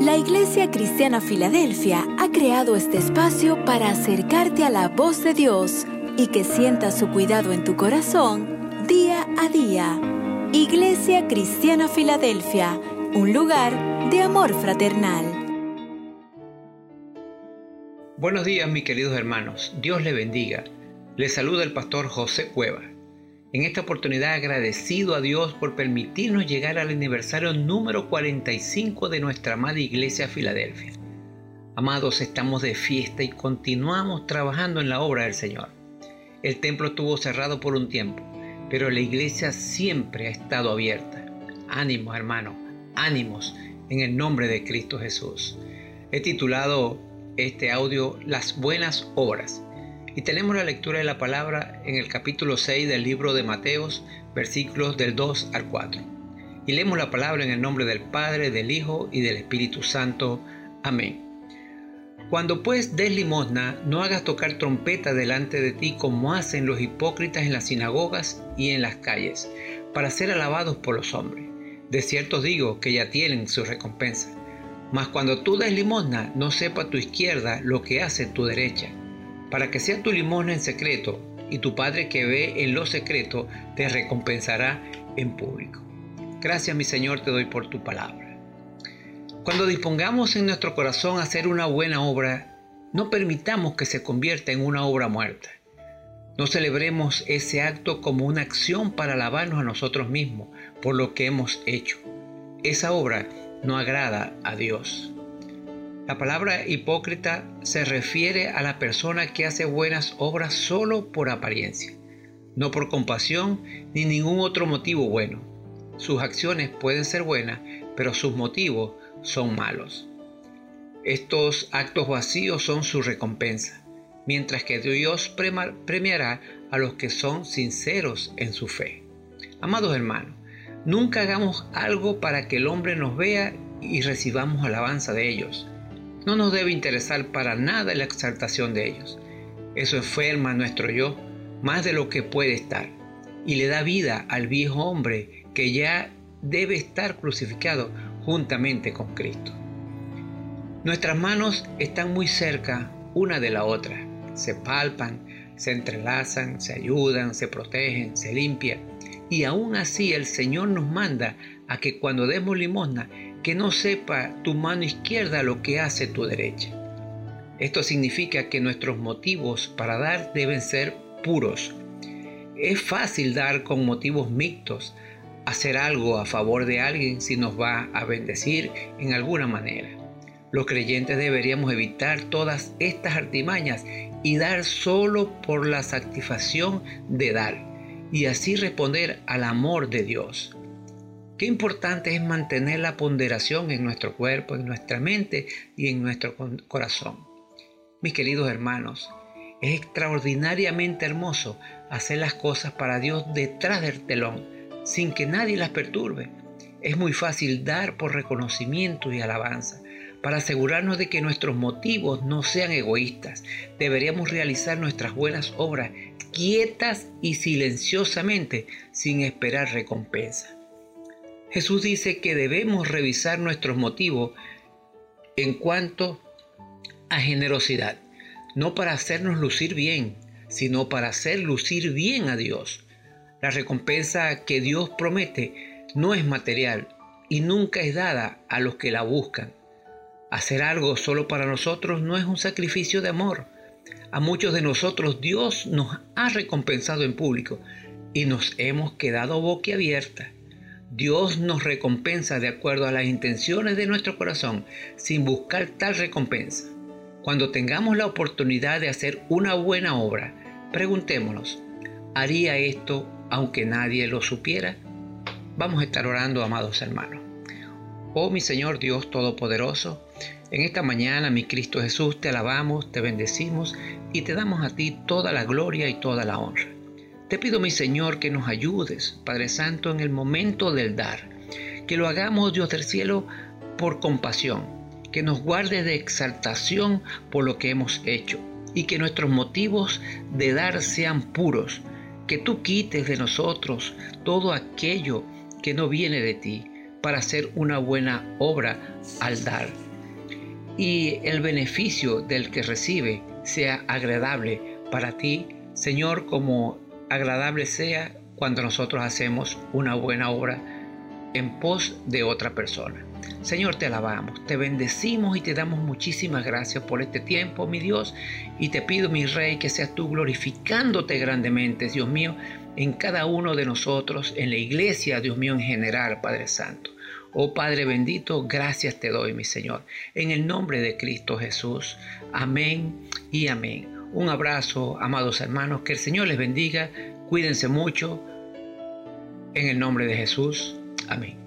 La Iglesia Cristiana Filadelfia ha creado este espacio para acercarte a la voz de Dios y que sientas su cuidado en tu corazón día a día. Iglesia Cristiana Filadelfia, un lugar de amor fraternal. Buenos días mis queridos hermanos, Dios le bendiga. Les saluda el pastor José Cueva. En esta oportunidad agradecido a Dios por permitirnos llegar al aniversario número 45 de nuestra amada iglesia Filadelfia. Amados, estamos de fiesta y continuamos trabajando en la obra del Señor. El templo estuvo cerrado por un tiempo, pero la iglesia siempre ha estado abierta. Ánimos, hermanos, ánimos en el nombre de Cristo Jesús. He titulado este audio Las buenas obras y tenemos la lectura de la palabra en el capítulo 6 del libro de Mateos, versículos del 2 al 4. Y leemos la palabra en el nombre del Padre, del Hijo y del Espíritu Santo. Amén. Cuando pues des limosna, no hagas tocar trompeta delante de ti como hacen los hipócritas en las sinagogas y en las calles, para ser alabados por los hombres. De cierto digo que ya tienen su recompensa. Mas cuando tú des limosna, no sepa tu izquierda lo que hace tu derecha para que sea tu limosna en secreto, y tu Padre que ve en lo secreto te recompensará en público. Gracias mi Señor te doy por tu palabra. Cuando dispongamos en nuestro corazón hacer una buena obra, no permitamos que se convierta en una obra muerta. No celebremos ese acto como una acción para alabarnos a nosotros mismos por lo que hemos hecho. Esa obra no agrada a Dios. La palabra hipócrita se refiere a la persona que hace buenas obras solo por apariencia, no por compasión ni ningún otro motivo bueno. Sus acciones pueden ser buenas, pero sus motivos son malos. Estos actos vacíos son su recompensa, mientras que Dios premiará a los que son sinceros en su fe. Amados hermanos, nunca hagamos algo para que el hombre nos vea y recibamos alabanza de ellos no nos debe interesar para nada la exaltación de ellos. Eso enferma nuestro yo más de lo que puede estar y le da vida al viejo hombre que ya debe estar crucificado juntamente con Cristo. Nuestras manos están muy cerca una de la otra, se palpan, se entrelazan, se ayudan, se protegen, se limpian. Y aún así el Señor nos manda a que cuando demos limosna que no sepa tu mano izquierda lo que hace tu derecha. Esto significa que nuestros motivos para dar deben ser puros. Es fácil dar con motivos mixtos, hacer algo a favor de alguien si nos va a bendecir en alguna manera. Los creyentes deberíamos evitar todas estas artimañas y dar solo por la satisfacción de dar y así responder al amor de Dios. Qué importante es mantener la ponderación en nuestro cuerpo, en nuestra mente y en nuestro corazón. Mis queridos hermanos, es extraordinariamente hermoso hacer las cosas para Dios detrás del telón, sin que nadie las perturbe. Es muy fácil dar por reconocimiento y alabanza. Para asegurarnos de que nuestros motivos no sean egoístas, deberíamos realizar nuestras buenas obras quietas y silenciosamente, sin esperar recompensa. Jesús dice que debemos revisar nuestros motivos en cuanto a generosidad, no para hacernos lucir bien, sino para hacer lucir bien a Dios. La recompensa que Dios promete no es material y nunca es dada a los que la buscan. Hacer algo solo para nosotros no es un sacrificio de amor. A muchos de nosotros Dios nos ha recompensado en público y nos hemos quedado boquiabierta. Dios nos recompensa de acuerdo a las intenciones de nuestro corazón, sin buscar tal recompensa. Cuando tengamos la oportunidad de hacer una buena obra, preguntémonos, ¿haría esto aunque nadie lo supiera? Vamos a estar orando, amados hermanos. Oh mi Señor Dios Todopoderoso, en esta mañana, mi Cristo Jesús, te alabamos, te bendecimos y te damos a ti toda la gloria y toda la honra. Te pido, mi Señor, que nos ayudes, Padre Santo, en el momento del dar. Que lo hagamos, Dios del cielo, por compasión. Que nos guarde de exaltación por lo que hemos hecho. Y que nuestros motivos de dar sean puros. Que tú quites de nosotros todo aquello que no viene de ti para hacer una buena obra al dar. Y el beneficio del que recibe sea agradable para ti, Señor, como agradable sea cuando nosotros hacemos una buena obra en pos de otra persona. Señor, te alabamos, te bendecimos y te damos muchísimas gracias por este tiempo, mi Dios, y te pido, mi Rey, que seas tú glorificándote grandemente, Dios mío, en cada uno de nosotros, en la iglesia, Dios mío, en general, Padre Santo. Oh Padre bendito, gracias te doy, mi Señor, en el nombre de Cristo Jesús. Amén y amén. Un abrazo, amados hermanos, que el Señor les bendiga, cuídense mucho, en el nombre de Jesús. Amén.